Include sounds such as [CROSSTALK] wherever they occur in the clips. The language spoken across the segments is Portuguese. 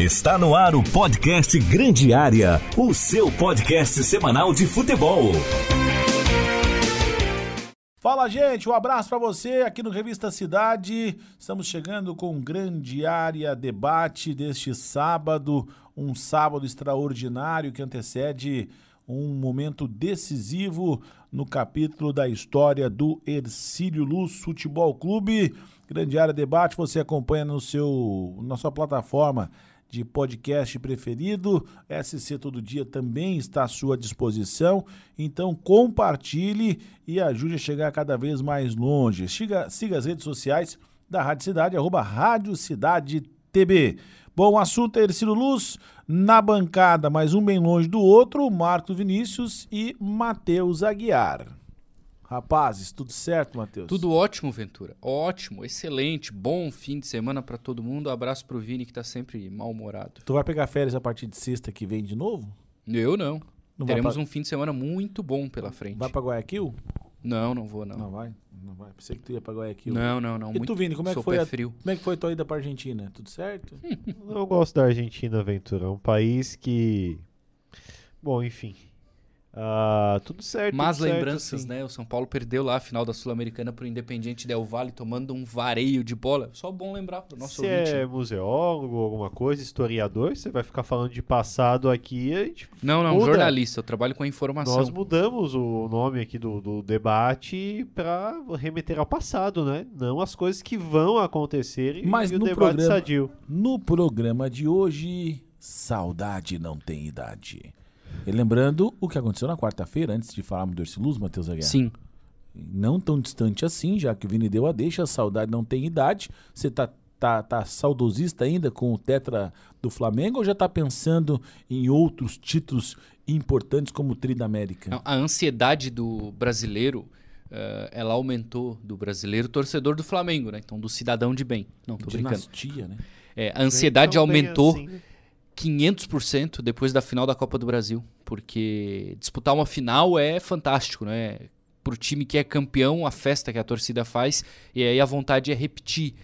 Está no ar o podcast Grande Área, o seu podcast semanal de futebol. Fala, gente, um abraço para você aqui no Revista Cidade. Estamos chegando com grande área debate deste sábado, um sábado extraordinário que antecede um momento decisivo no capítulo da história do Ercílio Luz Futebol Clube. Grande área debate, você acompanha no seu na sua plataforma de podcast preferido. SC Todo Dia também está à sua disposição. Então compartilhe e ajude a chegar cada vez mais longe. Siga, siga as redes sociais da Rádio Cidade, arroba Rádio Cidade TB. Bom, assunto é Ercílio Luz, na bancada, mais um bem longe do outro, Marco Vinícius e Matheus Aguiar. Rapazes, tudo certo, Matheus? Tudo ótimo, Ventura. Ótimo, excelente, bom fim de semana para todo mundo. abraço pro Vini que tá sempre mal-humorado. Tu vai pegar férias a partir de sexta que vem de novo? Eu não. Não Teremos vai um fim de semana muito bom pela frente. Vai pra Guayaquil? Não, não vou não. Não vai? Não vai. Pensei que tu ia pra Guayaquil. Não, não, não. E muito... tu, Vini, como é que foi a- frio. Como é que foi tua ida pra Argentina? Tudo certo? [LAUGHS] Eu gosto da Argentina, Ventura. É um país que. Bom, enfim. Ah, tudo certo. Mas tudo certo, lembranças, assim. né? O São Paulo perdeu lá a final da Sul-Americana pro Independiente Del Valle, tomando um vareio de bola. Só bom lembrar pro nosso Se ouvinte. é museólogo, alguma coisa, historiador, você vai ficar falando de passado aqui. A gente, Não, não, Muda. jornalista. Eu trabalho com a informação. nós mudamos o nome aqui do, do debate para remeter ao passado, né? Não as coisas que vão acontecer e, Mas e o no debate programa- sadio. No programa de hoje, saudade não tem idade. E lembrando o que aconteceu na quarta-feira, antes de falarmos do Erciluz, Matheus Aguiar. Sim. Não tão distante assim, já que o Vini deu a deixa, a saudade não tem idade. Você tá, tá, tá saudosista ainda com o tetra do Flamengo ou já tá pensando em outros títulos importantes como o Tri da América? A ansiedade do brasileiro, eh, ela aumentou do brasileiro torcedor do Flamengo, né? Então, do cidadão de bem. Não, tô brincando. Dinastia, né? É, a ansiedade aumentou assim, né? 500% depois da final da Copa do Brasil, porque disputar uma final é fantástico, né? Pro time que é campeão, a festa que a torcida faz, e aí a vontade é repetir.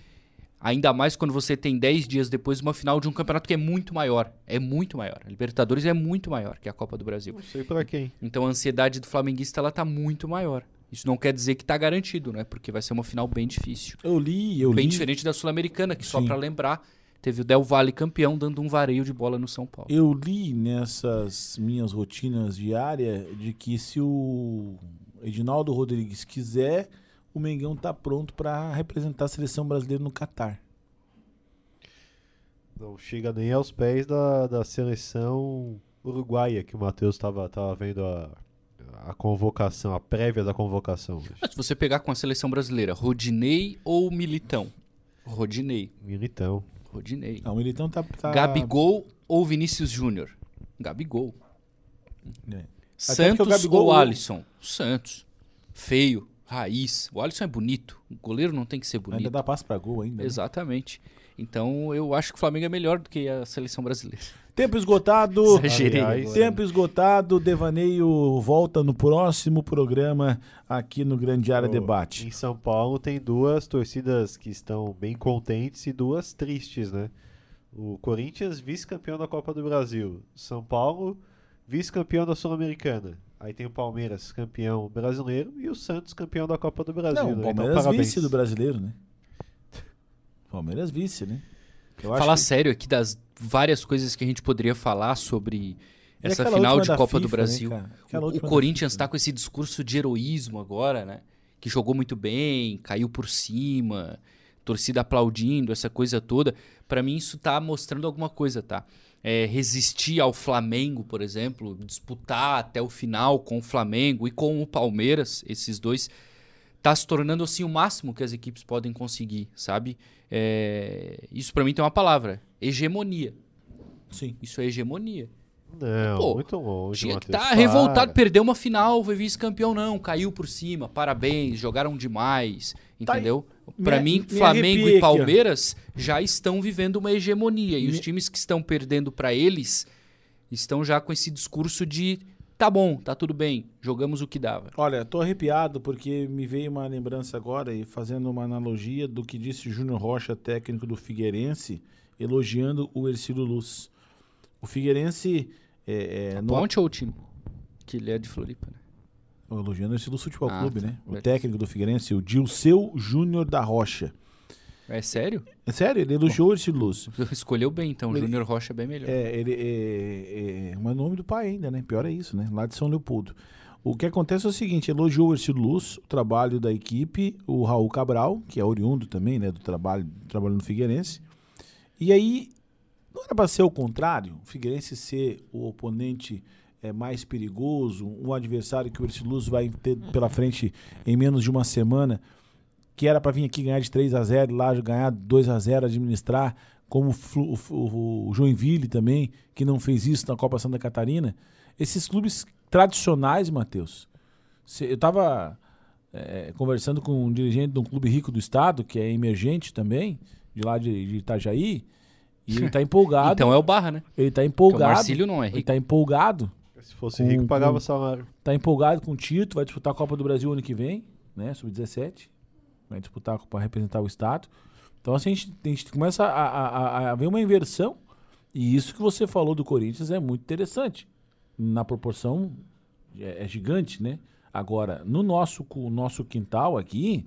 Ainda mais quando você tem 10 dias depois uma final de um campeonato que é muito maior. É muito maior. A Libertadores é muito maior que a Copa do Brasil. Não sei pra quem. Então a ansiedade do flamenguista ela tá muito maior. Isso não quer dizer que tá garantido, né? Porque vai ser uma final bem difícil. Eu li, eu bem li. diferente da Sul-Americana, que só Sim. pra lembrar, teve o Del Valle campeão dando um vareio de bola no São Paulo. Eu li nessas minhas rotinas diárias de que se o Edinaldo Rodrigues quiser, o Mengão tá pronto para representar a seleção brasileira no Catar. Não chega nem aos pés da, da seleção uruguaia que o Matheus estava tava vendo a, a convocação, a prévia da convocação. Mas se você pegar com a seleção brasileira, Rodinei ou Militão? Rodinei. Militão. Rodinei. Ah, o Militão tá, tá Gabigol ou Vinícius Júnior? Gabigol. É. Santos Gabigol- ou Alisson? Santos. Feio, raiz. O Alisson é bonito. O goleiro não tem que ser bonito. Ainda dá passo pra gol ainda. né? Exatamente. Então eu acho que o Flamengo é melhor do que a seleção brasileira. Tempo esgotado. Exagerei aliás. Tempo esgotado, Devaneio volta no próximo programa aqui no Grande Área Ô, Debate. Em São Paulo tem duas torcidas que estão bem contentes e duas tristes, né? O Corinthians, vice-campeão da Copa do Brasil. São Paulo, vice-campeão da Sul-Americana. Aí tem o Palmeiras, campeão brasileiro, e o Santos, campeão da Copa do Brasil. Não, o né? Palmeiras então, vice do brasileiro, né? [LAUGHS] Palmeiras vice, né? Eu Falar que- sério aqui das várias coisas que a gente poderia falar sobre E essa final de Copa do FIFA, né, Brasil. Aquela o Corinthians está com esse discurso de heroísmo agora, né? Que jogou muito bem, caiu por cima, torcida aplaudindo, essa coisa toda. Pra mim isso tá mostrando alguma coisa, tá? É, resistir ao Flamengo, por exemplo, disputar até o final com o Flamengo e com o Palmeiras, esses dois, tá se tornando assim o máximo que as equipes podem conseguir, sabe? É, isso pra mim tem uma palavra: hegemonia. Sim. Isso é hegemonia. Não, Pô, muito longe, Tinha que estar para. revoltado, perdeu uma final, foi vice-campeão, não, caiu por cima, parabéns, jogaram demais, Tá entendeu? Pra Me- mim, me Flamengo e aqui. Palmeiras já estão vivendo uma hegemonia, e os Me- times que estão perdendo pra eles estão já com esse discurso de tá bom, tá tudo bem, jogamos o que dava. Olha, tô arrepiado porque me veio uma lembrança agora e fazendo uma analogia do que disse Júnior Rocha, técnico do Figueirense, elogiando o Ercílio Luz. O Figueirense. É, é, no- Ponte ou o time? Que ele é de Floripa, né? elogiando o Ercílio Futebol Ah, Clube, tá. né? O técnico do Figueirense, o Dilceu Júnior da Rocha. É sério? É sério, ele elogiou o Ercílio Luz. [LAUGHS] Escolheu bem, então. O Ele- Júnior Rocha é bem melhor. É, ele é, é, mas o nome do pai ainda, né? Pior é isso, né? Lá de São Leopoldo. O que acontece é o seguinte, elogiou o Ercílio Luz, o trabalho da equipe, o Raul Cabral, que é oriundo também, né, do trabalho, trabalhando no Figueirense. E aí, não era para ser o contrário, o Figueirense ser o oponente é, mais perigoso, um adversário que o Ercílio Luz vai ter pela frente em menos de uma semana, que era para vir aqui ganhar de 3 a 0 lá ganhar 2 a 0 administrar, como o o, o- Joinville também, que não fez isso na Copa Santa Catarina. Esses clubes tradicionais, Matheus. cê- Eu estava conversando com um dirigente de um clube rico do estado, que é emergente também, de lá de, de Itajaí, e ele está [LAUGHS] empolgado. Então é o Barra, né? ele está Porque o empolgado. Marcílio não é Ele rico. está empolgado. Se fosse Com- rico, pagava com- salário. Tá empolgado com o Tito, vai disputar a Copa do Brasil ano que vem, né? Sub-17. Vai disputar para representar o Estado. Então, assim, a gente, a gente começa a, a, a- ver uma inversão. E isso que você falou do Corinthians é muito interessante. Na proporção é, é gigante, né? Agora, no nosso, nosso quintal aqui,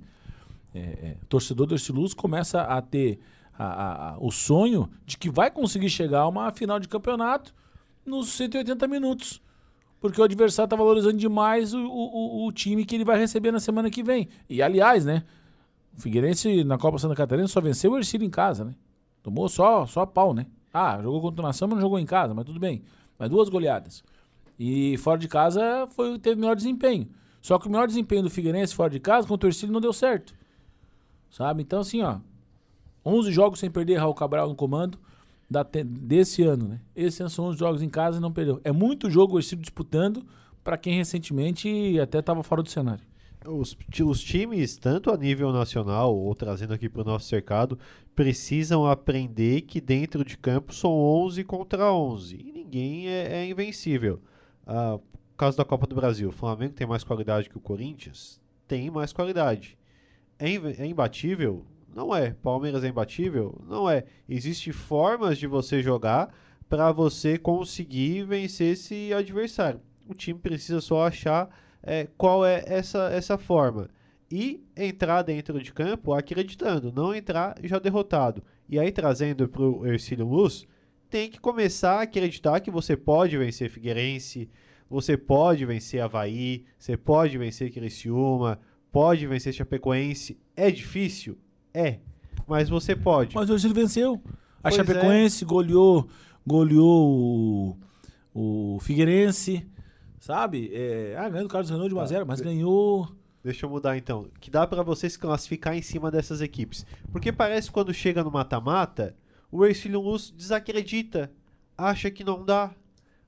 é, é, torcedor do Estiluz começa a ter a- a- o sonho de que vai conseguir chegar a uma final de campeonato nos 180 minutos. Porque o adversário está valorizando demais o, o- o time que ele vai receber na semana que vem. E aliás, né? O Figueirense na Copa Santa Catarina só venceu o Ercílio em casa, né? Tomou só, só pau, né? Ah, jogou contra o Nação, mas não jogou em casa, mas tudo bem. Mas duas goleadas. E fora de casa foi, teve melhor desempenho. Só que o melhor desempenho do Figueirense fora de casa contra o Ercílio não deu certo. Sabe? Então, assim, ó. 11 jogos sem perder Raul Cabral no comando da desse ano, né? Esse ano são 11 jogos em casa e não perdeu. É muito jogo o Ercílio disputando para quem recentemente até estava fora do cenário. Os, os times, tanto a nível nacional ou trazendo aqui para o nosso cercado, precisam aprender que dentro de campo são 11 contra 11 e ninguém é, é invencível. Ah, caso da Copa do Brasil, o Flamengo tem mais qualidade que o Corinthians? Tem mais qualidade. É, é imbatível? Não é. Palmeiras é imbatível? Não é. Existem formas de você jogar para você conseguir vencer esse adversário. O time precisa só achar é, qual é essa, essa forma. E entrar dentro de campo acreditando, não entrar já derrotado. E aí, trazendo para o Ercílio Luz, tem que começar a acreditar que você pode vencer Figueirense, você pode vencer Havaí, você pode vencer Criciúma, pode vencer Chapecoense. É difícil? É. Mas você pode. Mas o Ercílio venceu. A Pois Chapecoense goleou, goleou o, o Figueirense, sabe? É, ah, ganhou do Carlos Renault de 1 a Tá. 0 mas ganhou. Deixa eu mudar então. Que dá pra você se classificar em cima dessas equipes. Porque parece que quando chega no mata-mata, o Ercílio Luz desacredita. Acha que não dá.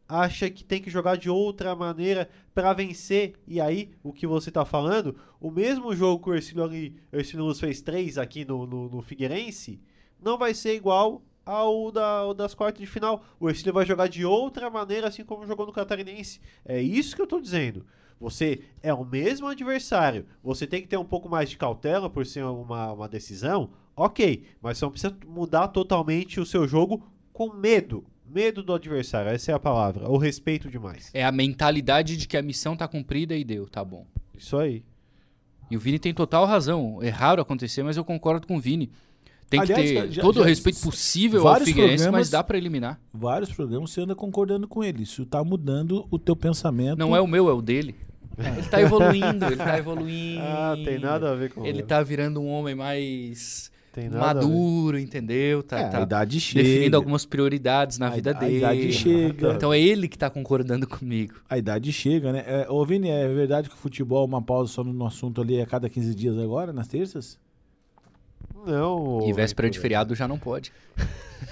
Acha que tem que jogar de outra maneira pra vencer. E aí, o que você tá falando, o mesmo jogo que o Ercílio, Ercílio Luz fez 3 aqui no, no, no Figueirense, não vai ser igual ao, da, ao das quartas de final. O Ercílio vai jogar de outra maneira, assim como jogou no Catarinense. É isso que eu tô dizendo. Você é o mesmo adversário, você tem que ter um pouco mais de cautela por ser uma, uma decisão, ok, mas você não precisa mudar totalmente o seu jogo com medo. Medo do adversário, essa é a palavra, ou respeito demais. É a mentalidade de que a missão tá cumprida e deu, tá bom. Isso aí. E o Vini tem total razão. É raro acontecer, mas eu concordo com o Vini. Tem Aliás, que já- ter já- todo já- o respeito possível ao vários Figueirense, programas- mas dá pra eliminar. Vários programas você anda concordando com ele. Isso tá mudando o teu pensamento. Não é o meu, é o dele. Ele tá evoluindo, ele tá evoluindo. [LAUGHS] Ah, tem nada a ver com Ele tá virando um homem mais tem nada a ver. maduro, entendeu? Tá, É, tá a idade chega. definindo algumas prioridades na A- vida a dele. idade chega. Então é ele que tá concordando comigo. A idade chega, né? É, ô, Vini, é verdade que o futebol é uma pausa só no assunto ali a cada 15 dias agora, nas terças? Não. E véspera de feriado já não pode.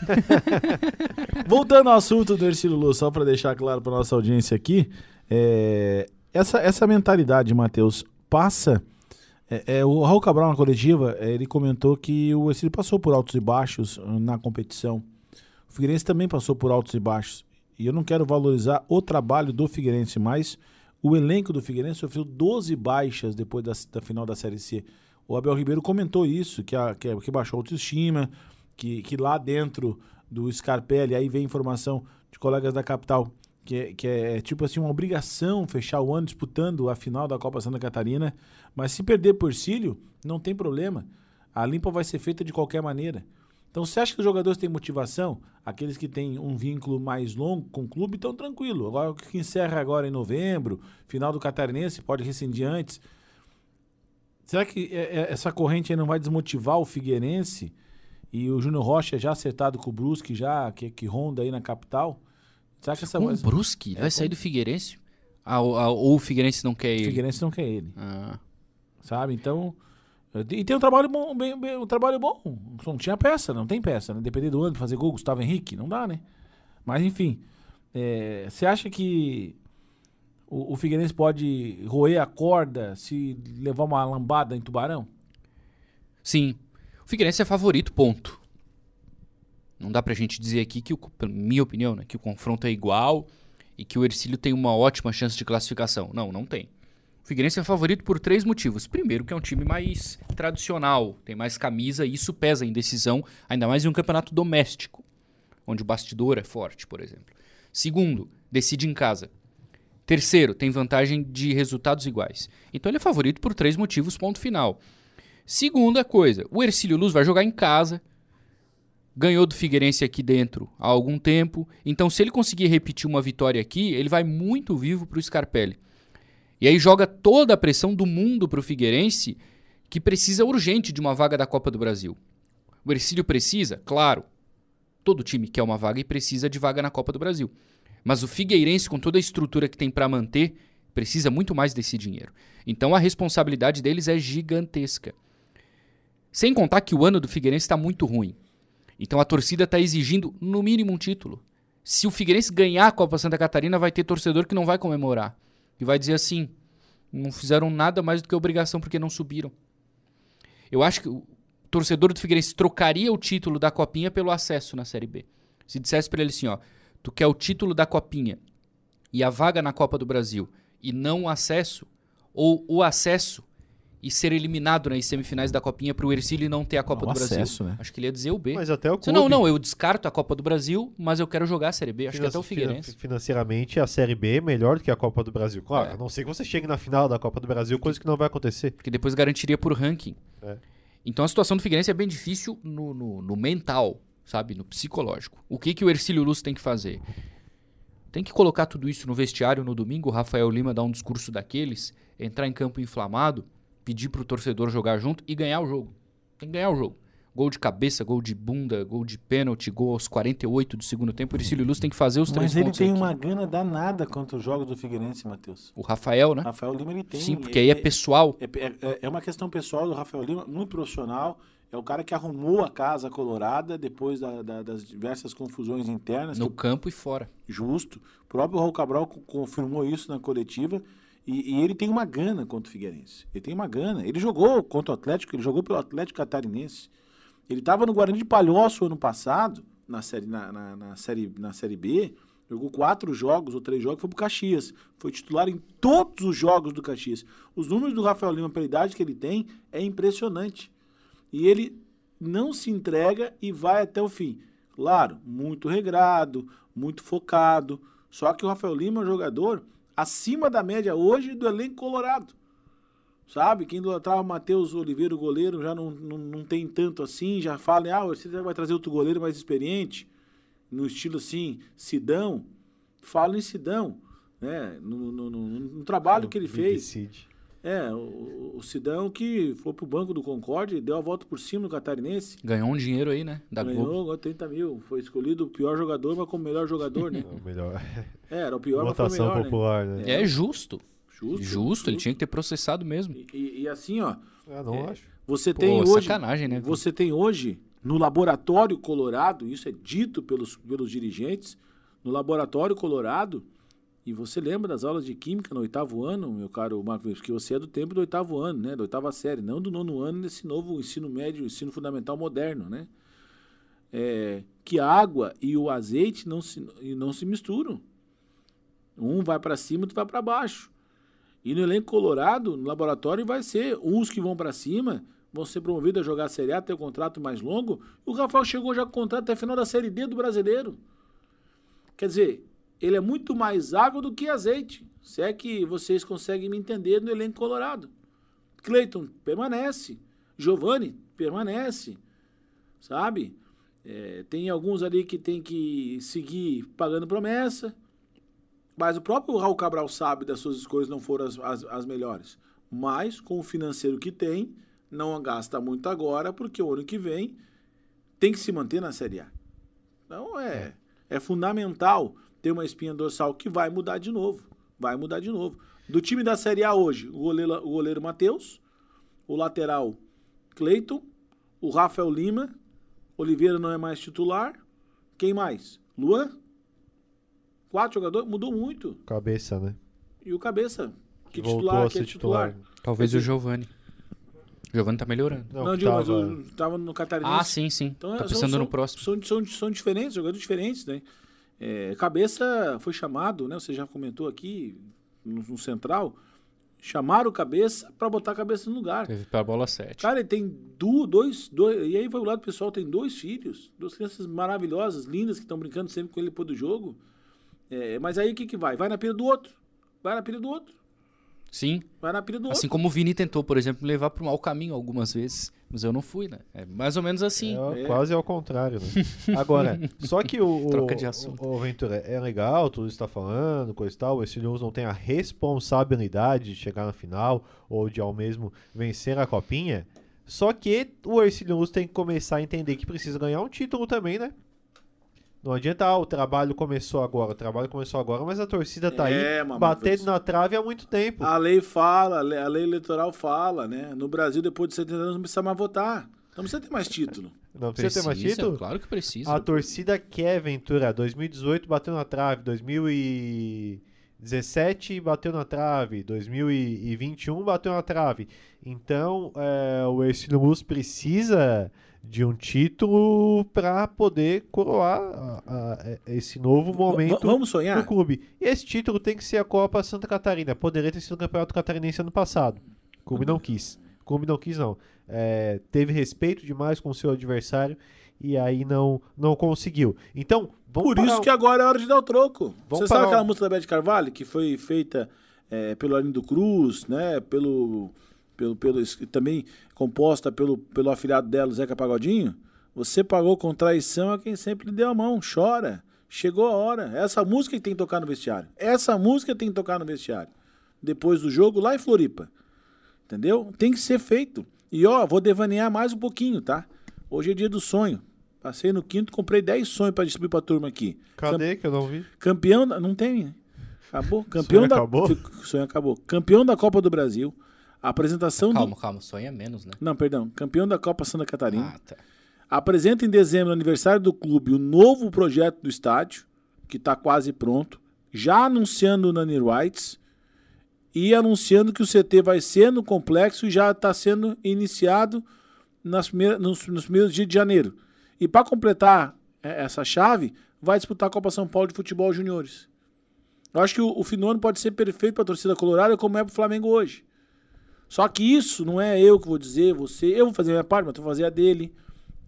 [LAUGHS] Voltando ao assunto do Ercílio Luz, só para deixar claro para nossa audiência aqui, é, essa, essa mentalidade, Matheus, passa. é, é, o Raul Cabral, na coletiva, é, ele comentou que o Ercílio passou por altos e baixos uh, na competição. O Figueirense também passou por altos e baixos. E eu não quero valorizar o trabalho do Figueirense, mas o elenco do Figueirense sofreu 12 baixas depois da, da final da Série C. O Abel Ribeiro comentou isso, que, a, que, que baixou a autoestima, que, que lá dentro do Scarpelli, aí vem informação de colegas da capital, que é, que é tipo assim, uma obrigação fechar o ano disputando a final da Copa Santa Catarina. Mas se perder por Cílio, não tem problema. A limpa vai ser feita de qualquer maneira. Então, você acha que os jogadores têm motivação? Aqueles que têm um vínculo mais longo com o clube estão tranquilo. Agora, o que encerra agora em novembro, final do Catarinense, pode rescindir antes. Será que é, é, essa corrente aí não vai desmotivar o Figueirense? E o Júnior Rocha já acertado com o Brusque, já que, que ronda aí na capital? Será que essa o Brusque? É, vai sair do Figueirense? Ah, ou, ah, ou o Figueirense não quer o ele? Figueirense não quer ele, Ah. sabe? Então, e tem um trabalho bom, bem, bem- um trabalho bom. Não tinha peça, não tem peça, né? Depender do ano fazer gol, Gustavo Henrique, não dá, né? Mas enfim, é, você acha que o, o Figueirense pode roer a corda se levar uma lambada em Tubarão? Sim. O Figueirense é favorito, ponto. Não dá pra gente dizer aqui que, o, minha opinião, né, que o confronto é igual e que o Ercílio tem uma ótima chance de classificação. Não, não tem. O Figueirense é favorito por três motivos. Primeiro, que é um time mais tradicional, tem mais camisa e isso pesa em decisão, ainda mais em um campeonato doméstico, onde o bastidor é forte, por exemplo. Segundo, decide em casa. Terceiro, tem vantagem de resultados iguais. Então ele é favorito por três motivos, ponto final. Segunda coisa, o Ercílio Luz vai jogar em casa. Ganhou do Figueirense aqui dentro há algum tempo. Então, se ele conseguir repetir uma vitória aqui, ele vai muito vivo para o Scarpelli. E aí joga toda a pressão do mundo para o Figueirense, que precisa urgente de uma vaga da Copa do Brasil. O Ercílio precisa? Claro. Todo time quer uma vaga e precisa de vaga na Copa do Brasil. Mas o Figueirense, com toda a estrutura que tem para manter, precisa muito mais desse dinheiro. Então a responsabilidade deles é gigantesca. Sem contar que o ano do Figueirense está muito ruim. Então a torcida está exigindo no mínimo um título. Se o Figueirense ganhar a Copa Santa Catarina, vai ter torcedor que não vai comemorar. E vai dizer assim: não fizeram nada mais do que obrigação porque não subiram. Eu acho que o torcedor do Figueirense trocaria o título da Copinha pelo acesso na Série B. Se dissesse para ele assim: ó, tu quer o título da Copinha e a vaga na Copa do Brasil e não o acesso, ou o acesso e ser eliminado nas semifinais da Copinha para o Ercílio não ter a Copa Não, do Brasil. acesso, né? Acho que ele ia dizer o B. Mas até o clube. Não, não, eu descarto a Copa do Brasil, mas eu quero jogar a Série B. Acho que até o finan- Figueirense. Financeiramente, a Série B é melhor do que a Copa do Brasil. Claro, É. a não ser que você chegue na final da Copa do Brasil, coisa que não vai acontecer. Porque depois garantiria por ranking. É. Então a situação do Figueirense é bem difícil no, no- no mental, sabe? No psicológico. O que, que o Ercílio Luz tem que fazer? Tem que colocar tudo isso no vestiário no domingo, o Rafael Lima dar um discurso daqueles, entrar em campo inflamado, pedir pro torcedor jogar junto e ganhar o jogo. Tem que ganhar o jogo. Gol de cabeça, gol de bunda, gol de pênalti, gol aos 48 do segundo tempo. O Ercílio Luz tem que fazer os três Mas ele tem aqui. uma gana danada contra os jogos do Figueirense, Matheus. O Rafael, né? Rafael Lima ele tem. Sim, porque aí é pessoal. É, é- é uma questão pessoal do Rafael Lima, muito profissional. É o cara que arrumou a casa colorada depois da- da- das diversas confusões internas. No campo e fora. justo. O próprio Raul Cabral co- confirmou isso na coletiva. E, e ele tem uma gana contra o Figueirense. Ele tem uma gana. Ele jogou contra o Atlético, ele jogou pelo Atlético Catarinense. Ele estava no Guarani de Palhoça ano passado, na série, na, na- na série, na série B. Jogou quatro jogos ou três jogos, foi pro Caxias. Foi titular em todos os jogos do Caxias. Os números do Rafael Lima, pela idade que ele tem, é impressionante. E ele não se entrega e vai até o fim. Claro, muito regrado, muito focado. Só que o Rafael Lima é um jogador acima da média hoje do elenco colorado. Sabe? Quem idolatrava o Matheus Oliveira, o goleiro, já não, não, não tem tanto assim. Já fala, ah, você vai trazer outro goleiro mais experiente. No estilo assim, Sidão. Fala em Sidão. Né? No, no, no- no trabalho que ele fez. Cid. É, o, o Sidão que foi pro banco do Concorde e deu a volta por cima no Catarinense. Ganhou um dinheiro aí, né? Da Globo. Ganhou agora 30 mil. Foi escolhido o pior jogador, mas como melhor jogador, né? [LAUGHS] É o melhor. É, era o pior, mas foi o Votação melhor, popular, né? É justo. Justo, Justo, ele tinha que ter processado mesmo. E, e- e assim, ó, Ah, não acho. você Pô, tem hoje... sacanagem, né? Você tem hoje, no laboratório colorado, isso é dito pelos, pelos dirigentes, no laboratório colorado, e você lembra das aulas de química no oitavo ano, meu caro Marcos, porque você é do tempo do oitavo ano, né? Da oitava série, não do nono ano desse novo ensino médio, ensino fundamental moderno, né? É, que a água e o azeite não se, e não se misturam. Um vai para cima, outro vai para baixo. E no elenco colorado, no laboratório, vai ser uns que vão para cima, vão ser promovidos a jogar a Série A, ter um contrato mais longo. O Rafael chegou já com contrato até a final da Série D do Brasileiro. Quer dizer, ele é muito mais água do que azeite. Se é que vocês conseguem me entender no elenco colorado. Cleiton permanece. Giovani permanece. Sabe? É, tem alguns ali que tem que seguir pagando promessa. Mas o próprio Raul Cabral sabe das suas escolhas não foram as, as, as melhores. Mas, com o financeiro que tem, não gasta muito agora, porque o ano que vem tem que se manter na Série A. Então é, é fundamental ter uma espinha dorsal que vai mudar de novo. Vai mudar de novo. Do time da Série A hoje, o goleiro, o goleiro Matheus, o lateral Cleiton, o Rafael Lima, Oliveira não é mais titular. Quem mais? Luan? Quatro jogadores? Mudou muito. Cabeça, né? E o Cabeça, que Voltou titular, a que é ser titular. titular. Talvez o Giovani. O Giovani tá melhorando. Não, que digo, mas tava- o, tava no Catarinense. Ah, sim, sim. Então, tá é, pensando são, no próximo. São, são, são diferentes, jogadores diferentes, né? É, Cabeça foi chamado, né? Você já comentou aqui no, no Central. Chamaram o Cabeça pra botar a cabeça no lugar. Teve pra bola 7. Cara, ele tem du, dois, dois. E aí vai o lado pessoal, tem dois filhos, duas crianças maravilhosas, lindas, que estão brincando sempre com ele depois do jogo. É, mas aí o que, que vai? Vai na pilha do outro. Vai na pilha do outro. Sim. Vai na pilha do Assim outro. como o Vini tentou, por exemplo, levar pro mau caminho algumas vezes. Mas eu não fui, né? É mais ou menos assim. É, É. quase ao contrário, né? Agora, só que o, [LAUGHS] o, Troca de assunto. o, o Ventura é legal, tudo está falando, coisa e tal. O Estilhos não tem a responsabilidade de chegar na final ou de ao mesmo vencer a copinha. Só que o Ercílio tem que começar a entender que precisa ganhar um título também, né? Não adianta, ah, o trabalho começou agora, o trabalho começou agora, mas a torcida tá É, aí mamãe, batendo na trave há muito tempo. A lei fala, a lei, a lei eleitoral fala, né? No Brasil, depois de 70 anos, não precisa mais votar. Não precisa ter mais título. [LAUGHS] Não precisa, ter mais título? Claro que precisa. A torcida quer Ventura. 2018 bateu na trave, 2017 bateu na trave, 2021 bateu na trave. Então, é, o Ercílio Luz precisa de um título para poder coroar a- a- esse novo momento vamos do sonhar? clube. E esse título tem que ser a Copa Santa Catarina. Poderia ter sido o Campeonato Catarinense ano passado. O clube não quis. O clube não quis, não. É, teve respeito demais com o seu adversário e aí não, não conseguiu. Então, vamos Por isso que agora é hora de dar o troco. Vamos Você sabe aquela música da Beth Carvalho, que foi feita é, pelo Arlindo Cruz, né? Pelo, pelo, pelo, também composta pelo, pelo afilhado dela, Zeca Pagodinho? Você pagou com traição a quem sempre lhe deu a mão. Chora. Chegou a hora. Essa música que tem que tocar no vestiário. Essa música tem que tocar no vestiário. Depois do jogo, lá em Floripa. Entendeu? Tem que ser feito. E ó, vou devanear mais um pouquinho, tá? Hoje é dia do sonho. Passei no quinto, comprei 10 sonhos pra distribuir pra turma aqui. Cadê que eu não vi? Campeão, da- não tem, né? Acabou. [LAUGHS] Campeão Sonho da acabou? Sonho acabou. Campeão da Copa do Brasil. Apresentação Calma, do calma. Sonha menos, né? Não, perdão. Campeão da Copa Santa Catarina. Ah, tá. Apresenta em dezembro, no aniversário do clube, o novo projeto do estádio, que está quase pronto, já anunciando o Nani Whites e anunciando que o CT vai ser no complexo e já está sendo iniciado nas primeiras- nos, nos primeiros dias de janeiro. E para completar eh, essa chave, vai disputar a Copa São Paulo de Futebol Juniores. Eu acho que o, o Finone pode ser perfeito para a torcida colorada, como é para o Flamengo hoje. Só que isso não é eu que vou dizer, você. Eu vou fazer a minha parte, mas tu vai fazer a dele.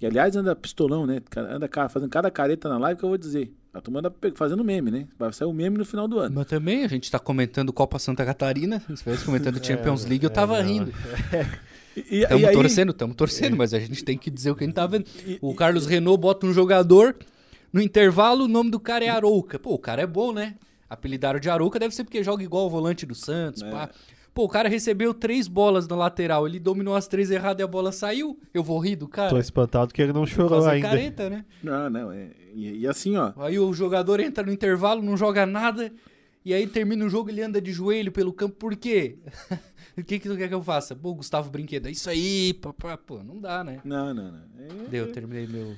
E aliás, anda pistolão, né? Anda fazendo cada careta na live que eu vou dizer. A turma anda fazendo meme, né? Vai sair o meme no final do ano. Mas também a gente tá comentando Copa Santa Catarina, se estivesse comentando [LAUGHS] Champions League, eu tava é, rindo. [LAUGHS] E, e- Tamo e aí, torcendo, tamo torcendo, mas a gente tem que dizer o que a gente tá vendo. O Carlos Renault bota um jogador, no intervalo o nome do cara é Arouca. Pô, o cara é bom, né? Apelidaram de Arouca deve ser porque joga igual o volante do Santos, pá. Pô, o cara recebeu três bolas na lateral, ele dominou as três erradas e a bola saiu. Eu vou rir do cara. Tô espantado que ele não chorou ainda. careta, né? Não, não. é- e, e assim, ó. Aí o jogador entra no intervalo, não joga nada, e aí termina o jogo ele anda de joelho pelo campo, por quê? [LAUGHS] o que que tu quer que eu faça? Pô, Gustavo Brinquedo, é isso aí, papá. Pô, não dá, né? Não, não, não. É- Deu, terminei meu,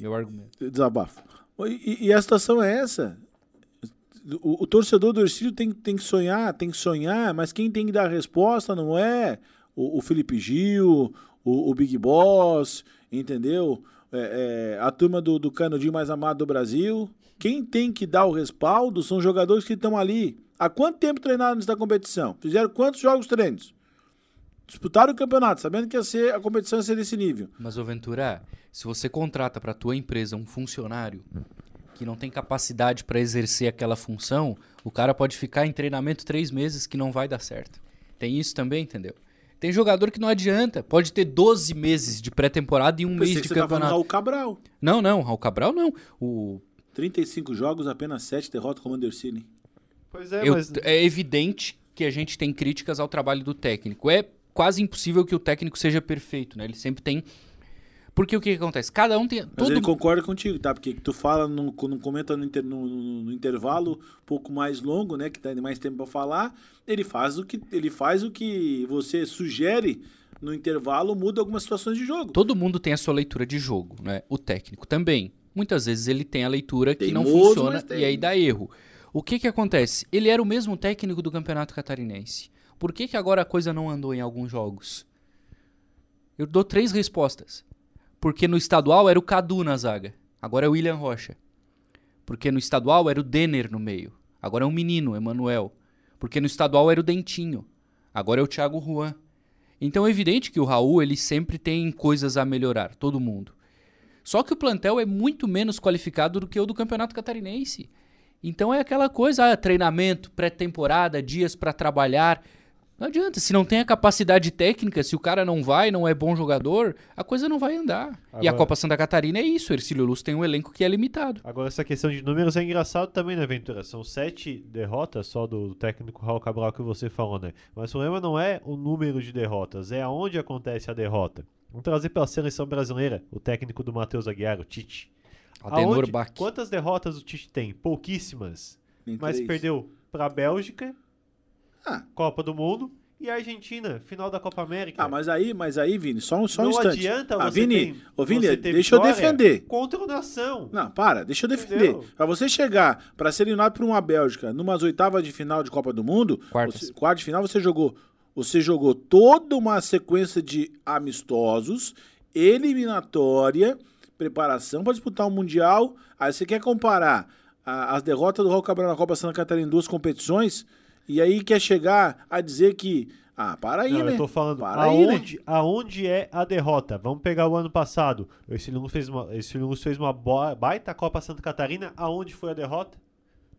meu argumento. desabafo. E- e a situação é essa. O, o torcedor do Ercílio tem, tem que sonhar, tem que sonhar, mas quem tem que dar a resposta não é o, o Felipe Gil, o, o Big Boss, entendeu? É, é, a turma do, do canudinho mais amado do Brasil. Quem tem que dar o respaldo são os jogadores que estão ali. Há quanto tempo treinaram antes da competição? Fizeram quantos jogos treinos? Disputaram o campeonato, sabendo que ia ser, a competição ia ser desse nível. Mas, ô Ventura, se você contrata para tua empresa um funcionário que não tem capacidade para exercer aquela função, o cara pode ficar em treinamento três meses que não vai dar certo. Tem isso também, entendeu? Tem jogador que não adianta. Pode ter 12 meses de pré-temporada e um mês de você tava falando campeonato. Raul Cabral. Não, não, Raul Cabral não. O, 35 jogos, apenas 7 derrotas com o Andercini. Pois é, eu- mas é evidente que a gente tem críticas ao trabalho do técnico. É quase impossível que o técnico seja perfeito, né? Ele sempre tem. Porque o que, que acontece? Cada um tem. Mas Todo ele concorda contigo, tá? Porque tu fala, quando comenta no, inter- no- no- intervalo um pouco mais longo, né? Que tem mais tempo pra falar, ele faz o que, ele faz o que você sugere no intervalo, muda algumas situações de jogo. Todo mundo tem a sua leitura de jogo, né? O técnico também. Muitas vezes ele tem a leitura que não Teimoso, funciona tem. e aí dá erro. O que que acontece? Ele era o mesmo técnico do Campeonato Catarinense. Por que que agora a coisa não andou em alguns jogos? Eu dou três respostas. Porque no estadual era o Cadu na zaga. Agora é o William Rocha. Porque no estadual era o Denner no meio. Agora é um menino, Emanuel. Porque no estadual era o Dentinho. Agora é o Thiago Juan. Então é evidente que o Raul ele sempre tem coisas a melhorar, todo mundo. Só que o plantel é muito menos qualificado do que o do Campeonato Catarinense. Então é aquela coisa, ah, treinamento, pré-temporada, dias para trabalhar. Não adianta, se não tem a capacidade técnica, se o cara não vai, não é bom jogador, a coisa não vai andar. E a Agora- Copa Santa Catarina é isso, o Ercílio Luz tem um elenco que é limitado. Agora, essa questão de números é engraçado também, né, Ventura? São sete derrotas só do técnico Raul Cabral que você falou, né? Mas o problema não é o número de derrotas, é aonde acontece a derrota. Vamos trazer pela seleção brasileira o técnico do Matheus Aguiar, o Tite. Aonde-. Quantas derrotas o Tite tem? Pouquíssimas. Mas perdeu pra Bélgica, Ah. Copa do Mundo, e a Argentina, final da Copa América. Ah, mas aí, mas aí, Vini, só um, só um não instante. adianta ah, você Vini, ter, ô, Vini, você ter deixa eu defender. Contra o Nação. Não, para, deixa eu defender. Pra você chegar pra ser eliminado por uma Bélgica numas oitavas de final de Copa do Mundo, Quartas. quarta de final você jogou, você jogou toda uma sequência de amistosos, eliminatória, preparação pra disputar um mundial. Aí você quer comparar a- as derrotas do Raul Cabral na Copa Santa Catarina em duas competições e aí quer chegar a dizer que ah, para aí, Não, né? eu tô falando Para aí, né? aonde, aonde é a derrota. Vamos pegar o ano passado. O Ercílio fez uma, Ercílio fez uma boa- baita Copa Santa Catarina. Aonde foi a derrota?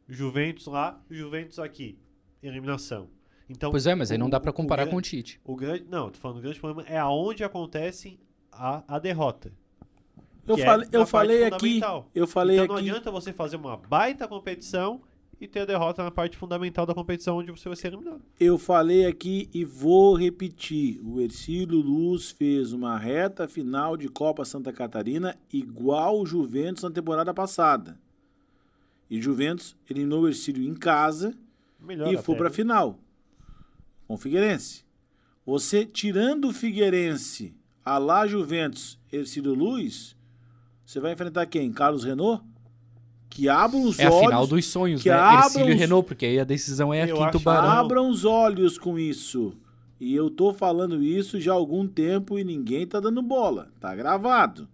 Juventus lá, Juventus aqui. Eliminação. Então, Pois é, mas aí não o- dá pra o- comparar o, com o Tite. o grande, não, tô falando o grande problema é aonde acontece a, a derrota. Eu é falei, na eu falei aqui, eu falei então não aqui. adianta você fazer uma baita competição e ter a derrota na parte fundamental da competição onde você vai ser eliminado. Eu falei aqui e vou repetir. O Ercílio Luz fez uma reta final de Copa Santa Catarina igual o Juventus na temporada passada. E Juventus eliminou o Ercílio em casa Melhor e foi para a final com o Figueirense. Você tirando o Figueirense a lá Juventus, Ercílio Luz, você vai enfrentar quem? Carlos Renault? Que abra os É a olhos. final dos sonhos, que né? abram Ercílio os- Renault, porque aí a decisão é Eu aqui em Tubarão. Abram os olhos com isso. E eu tô falando isso já há algum tempo e ninguém tá dando bola. Tá gravado.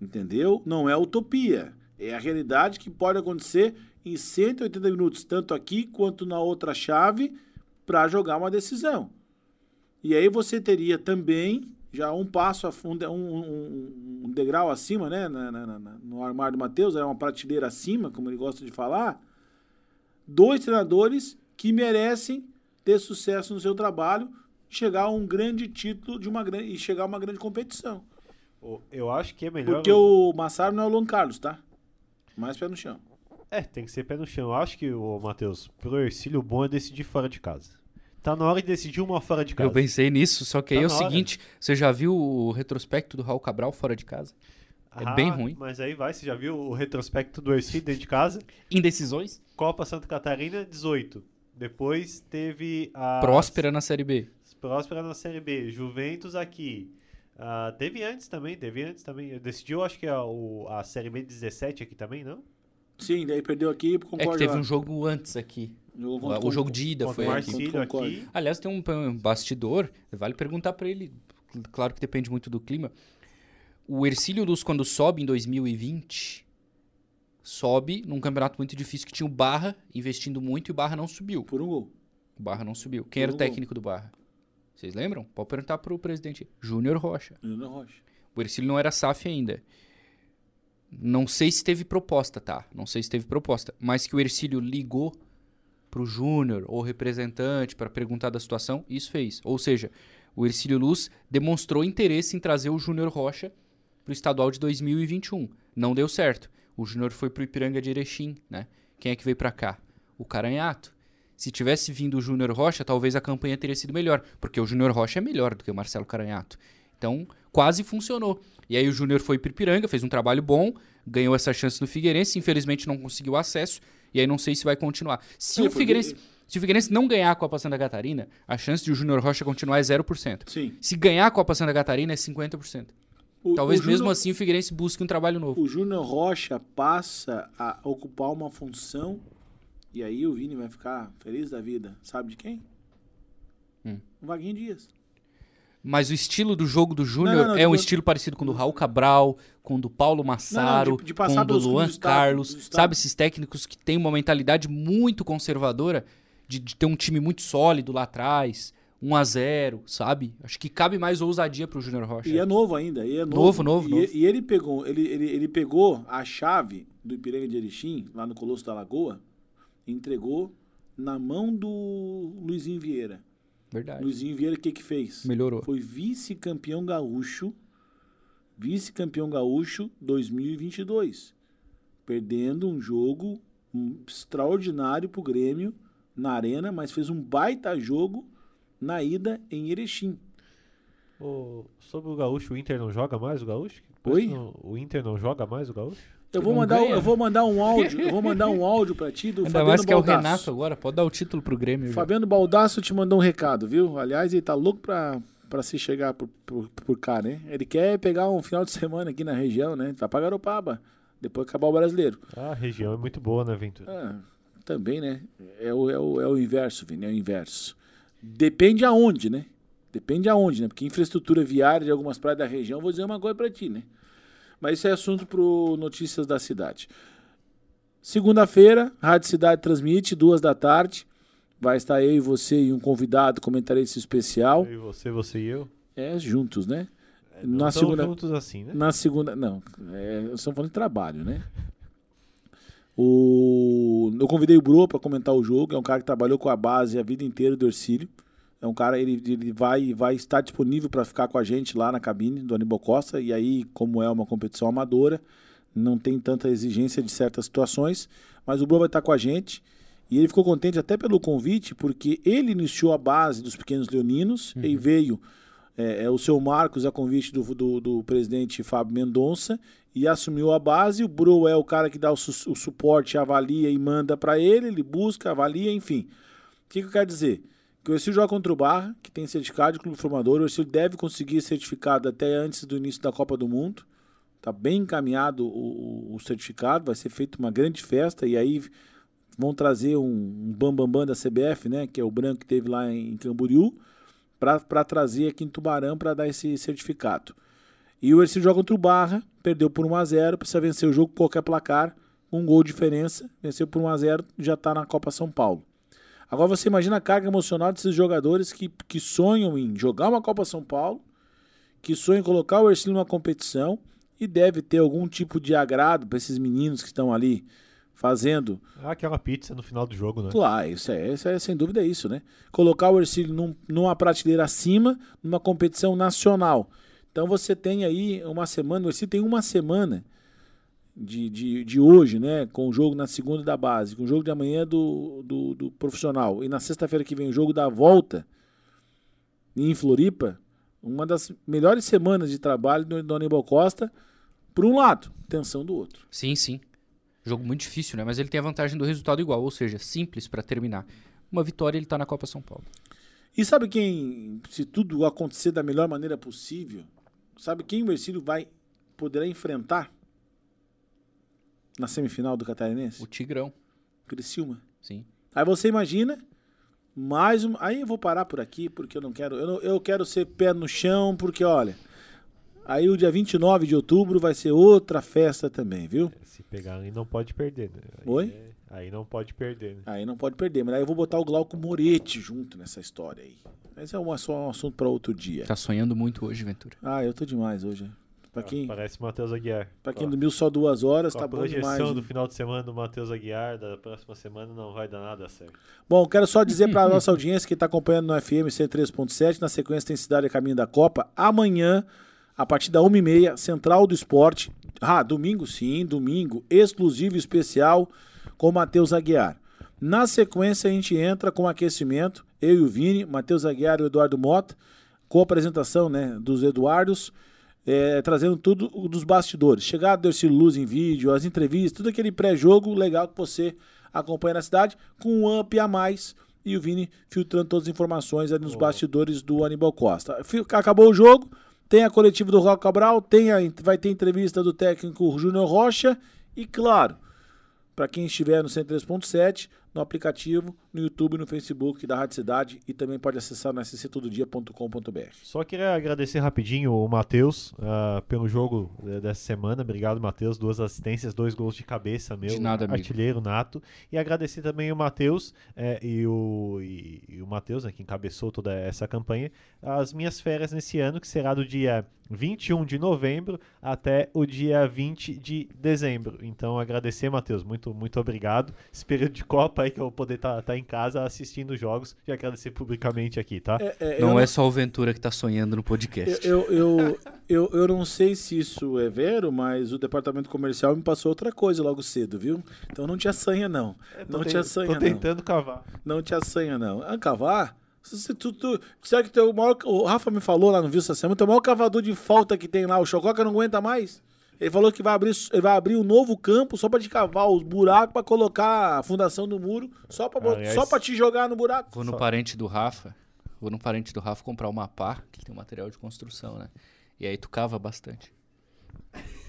Entendeu? Não é utopia. É a realidade que pode acontecer em 180 minutos, tanto aqui quanto na outra chave, para jogar uma decisão. E aí você teria também já um passo a fundo, um, um- um degrau acima, né? na- na- na- no armário do Matheus, é uma prateleira acima, como ele gosta de falar. Dois treinadores que merecem ter sucesso no seu trabalho, chegar a um grande título de uma grande, e chegar a uma grande competição. Eu acho que é melhor. Porque o Massaro não é o Lon Carlos, tá? Mais pé no chão. É, tem que ser pé no chão. Eu acho que, o Matheus, pro Ercílio, o bom é decidir fora de casa. Tá na hora de decidir uma fora de casa. Eu pensei nisso, só que aí Tá é o na hora. seguinte, você já viu o retrospecto do Raul Cabral fora de casa? É Ah, bem ruim. Mas aí vai, você já viu o retrospecto do Ercílio dentro de casa? Indecisões? Copa Santa Catarina, 18. Depois teve a. Próspera na Série B. Próspera na Série B. Juventus aqui. Ah, teve antes também, teve antes também. Decidiu, acho que a, o- a Série B 17 aqui também, não? Sim, daí perdeu aqui, É concordo. que teve lá. um jogo antes aqui. O, o jogo de ida foi o aqui. Marcílio concordo. aqui. Aliás, tem um, bastidor, vale perguntar pra ele, claro que depende muito do clima. O Ercílio Luz, quando sobe em 2020, sobe num campeonato muito difícil que tinha o Barra investindo muito e o Barra não subiu. Por um gol. O Barra não subiu. Quem era o Por um gol. técnico do Barra? Vocês lembram? Pode perguntar pro presidente. Júnior Rocha. Júnior Rocha. O Ercílio não era SAF ainda. Não sei se teve proposta, tá? Não sei se teve proposta. Mas que o Ercílio ligou pro Júnior ou representante para perguntar da situação, isso fez. Ou seja, o Ercílio Luz demonstrou interesse em trazer o Júnior Rocha pro estadual de 2021. Não deu certo. O Júnior foi pro Ipiranga de Erechim, né? Quem é que veio para cá? O Caranhato. Se tivesse vindo o Júnior Rocha, talvez a campanha teria sido melhor, porque o Júnior Rocha é melhor do que o Marcelo Caranhato. Então, quase funcionou. E aí o Júnior foi para Ipiranga, fez um trabalho bom, ganhou essa chance no Figueirense, infelizmente não conseguiu acesso, e aí não sei se vai continuar. Se, É, o, Figueirense, se o Figueirense não ganhar a Copa Santa Catarina, a chance de o Júnior Rocha continuar é 0%. Sim. Se ganhar a Copa Santa Catarina é 50%. O- Talvez o mesmo Júnior- assim o Figueirense busque um trabalho novo. O Júnior Rocha passa a ocupar uma função e aí o Vini vai ficar feliz da vida. Sabe de quem? Hum. O Vaguinho Dias. Mas o estilo do jogo do Júnior Não, não, não, é um estilo parecido com o do Raul Cabral, com o do Paulo Massaro, de- de passar com o do Luan clubes do estado, Carlos. do. Sabe esses técnicos que têm uma mentalidade muito conservadora de, de ter um time muito sólido lá atrás, 1 a 0 sabe? Acho que cabe mais ousadia pro Júnior Rocha. E é novo ainda. E é novo, Novo, novo, e, novo. e ele pegou, ele, ele, ele pegou a chave do Ipiranga de Erechim, lá no Colosso da Lagoa, e entregou na mão do Luizinho Vieira. Verdade. Luizinho Vieira, o que que fez? Melhorou. Foi vice-campeão gaúcho, vice-campeão gaúcho 2022, perdendo um jogo um, extraordinário pro Grêmio na arena, mas fez um baita jogo na ida em Erechim. Sobre o Gaúcho, o Inter não joga mais o Gaúcho? Oi? Não- o Inter não joga mais o Gaúcho? Eu vou mandar, ganha. eu vou mandar um áudio, eu vou mandar um áudio pra ti do Ainda Fabiano mais que é o Baldasso. Renato agora, pode dar o título pro Grêmio. já. Fabiano Baldasso te mandou um recado, viu? Aliás, ele tá louco pra, pra se chegar por, por, por cá, né? Ele quer pegar um final de semana aqui na região, né? Vai pra Garopaba, depois que acabar o brasileiro. Ah, a região é muito boa, né, Ventura? Ah, também, né? É o, é, o, é o inverso, Vini, é o inverso. Depende aonde, né? Depende aonde, né? Porque infraestrutura viária de algumas praias da região, vou dizer uma coisa pra ti, né? Mas isso é assunto pro Notícias da Cidade. Segunda-feira, Rádio Cidade transmite, duas da tarde. Vai estar eu e você e um convidado, comentarista especial. Eu e você, você e eu? É, juntos, né? Não Na segunda- juntos assim, né? Na segunda. Não, é, estamos falando de trabalho, né? O, eu convidei o Bro para comentar o jogo. É um cara que trabalhou com a base a vida inteira do Ercílio. É um cara, ele, ele vai, vai estar disponível para ficar com a gente lá na cabine do Aníbal Costa. E aí, como é uma competição amadora, não tem tanta exigência de certas situações. Mas o Bro vai estar com a gente. E ele ficou contente até pelo convite, porque ele iniciou a base dos pequenos leoninos e veio é, é, o seu Marcos a convite do, do, do presidente Fábio Mendonça e assumiu a base. O Bro é o cara que dá o, su- o suporte, avalia e manda para ele, ele busca, avalia, enfim. O que, que eu quero dizer? Que o Ercílio joga contra o Barra, que tem certificado de clube formador. O Ercílio deve conseguir certificado até antes do início da Copa do Mundo. Está bem encaminhado o, o- certificado, vai ser feita uma grande festa e aí vão trazer um, um bambambam bam, bam da CBF, né, que é o branco que teve lá em Camboriú, para trazer aqui em Tubarão para dar esse certificado. E o Ercílio joga contra o Barra, perdeu por 1 a 0 precisa vencer o jogo com qualquer placar, um gol de diferença, venceu por 1 a 0 já está na Copa São Paulo. Agora você imagina a carga emocional desses jogadores que, que sonham em jogar uma Copa São Paulo, que sonham em colocar o Ercílio numa competição e deve ter algum tipo de agrado para esses meninos que estão ali fazendo Ah, aquela pizza no final do jogo, né? Claro, isso é, isso é sem dúvida é isso, né? Colocar o Ercílio num- numa prateleira acima, numa competição nacional. Então você tem aí uma semana, o Ercílio tem uma semana de, de, de hoje, né? Com o jogo na segunda da base, com o jogo de amanhã do, do, do profissional. E na sexta-feira que vem o jogo da volta em Floripa, uma das melhores semanas de trabalho do, do Aníbal Costa, por um lado, tensão do outro. Sim, sim. Jogo muito difícil, né? Mas ele tem a vantagem do resultado igual, ou seja, simples pra terminar. Uma vitória ele tá na Copa São Paulo. E sabe quem, se tudo acontecer da melhor maneira possível, sabe quem o Ercílio vai poderá enfrentar na semifinal do Catarinense? O Tigrão, Criciúma. sim. Aí você imagina mais um, aí eu vou parar por aqui porque eu não quero, eu, não- eu quero ser pé no chão porque olha, Aí o dia 29 de outubro vai ser outra festa também, viu? Se pegar aí não pode perder, né? Aí Oi? é- Aí não pode perder, né? Aí não pode perder, mas aí eu vou botar o Glauco Moretti junto nessa história aí. Mas é um, só um assunto para outro dia. Tá sonhando muito hoje, Ventura. Ah, eu tô demais hoje. Pra quem, Parece Matheus Aguiar. pra quem a- dormiu só duas horas, com tá a bom projeção demais. do né? final de semana do Matheus Aguiar, da próxima semana não vai dar nada certo. Bom, quero só dizer para nossa audiência que está acompanhando no FM 103.7, na sequência tem Cidade a Caminho da Copa. Amanhã, a partir da 1h30, Central do Esporte. Ah, domingo sim, domingo, exclusivo especial com Matheus Aguiar. Na sequência, a gente entra com aquecimento, eu e o Vini, Matheus Aguiar e o Eduardo Mota, com a apresentação né, dos Eduardos, é, trazendo tudo dos bastidores. Chegada do Ercílio Luz em vídeo, as entrevistas, tudo aquele pré-jogo legal que você acompanha na cidade, com um up a mais e o Vini filtrando todas as informações ali nos bastidores do Aníbal Costa. Acabou o jogo, tem a coletiva do Roque Cabral, tem a, vai ter entrevista do técnico Júnior Rocha e, claro, para quem estiver no 103.7, no aplicativo, no YouTube, no Facebook da Rádio Cidade e também pode acessar no sctododia.com.br. Só queria agradecer rapidinho o Matheus ah, pelo jogo eh, dessa semana. Obrigado, Matheus. Duas assistências, dois gols de cabeça, meu. De nada, amigo. Artilheiro nato. E agradecer também o Matheus eh, e o, e, e o Matheus, né, que encabeçou toda essa campanha, as minhas férias nesse ano, que será do dia 21 de novembro até o dia 20 de dezembro. Então, agradecer, Matheus. Muito, muito obrigado. Esse período de Copa aí que eu vou poder estar em casa assistindo os jogos. E agradecer publicamente aqui, tá? Não é só o Ventura que tá sonhando no podcast. Eu, eu, eu, [LAUGHS] eu, eu não sei se isso é vero, mas o departamento comercial me passou outra coisa logo cedo, viu? Então não te assanha, não. Não te assanha, Tô não. tentando cavar. Não te assanha, não. Ah, cavar? Se, se tu, tu, será que teu maior, o Rafa me falou lá no Viu essa semana, teu maior cavador de falta que tem lá, o Chococa não aguenta mais. Ele falou que vai abrir, ele vai abrir um novo campo só pra te cavar os buracos pra colocar a fundação do muro, só Aliás- só pra te jogar no buraco. Vou no parente do Rafa, vou no parente do Rafa comprar uma pá, que tem um material de construção, né? E aí tu cava bastante.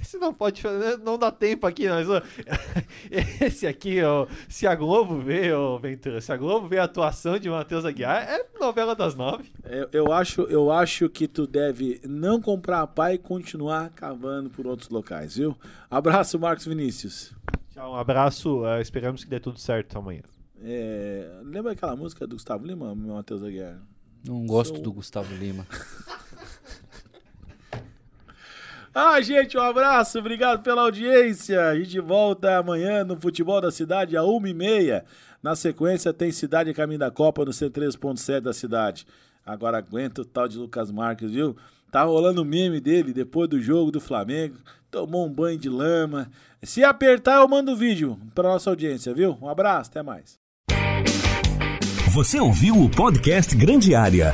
Você não pode fazer, não dá tempo aqui, mas ó, [LAUGHS] esse aqui, ó, se a Globo vê, ó, Ventura, se a Globo vê a atuação de Matheus Aguiar, é novela das nove. Eu, eu acho, eu acho que tu deve não comprar a pá e continuar cavando por outros locais, viu? Abraço, Marcos Vinícius. Tchau, um abraço, eh, esperamos que dê tudo certo amanhã. É, lembra aquela música do Gustavo Lima, meu Matheus Aguiar? Não gosto Sou- do Gustavo Lima. [LAUGHS] Ah, gente, um abraço, obrigado pela audiência. A gente volta amanhã no Futebol da Cidade, a 1h30. Na sequência, tem Cidade Caminho da Copa no C3.7 da cidade. Agora aguenta o tal de Lucas Marques, viu? Tá rolando o meme dele depois do jogo do Flamengo. Tomou um banho de lama. Se apertar, eu mando o vídeo pra nossa audiência, viu? Um abraço, até mais. Você ouviu o podcast Grande Área.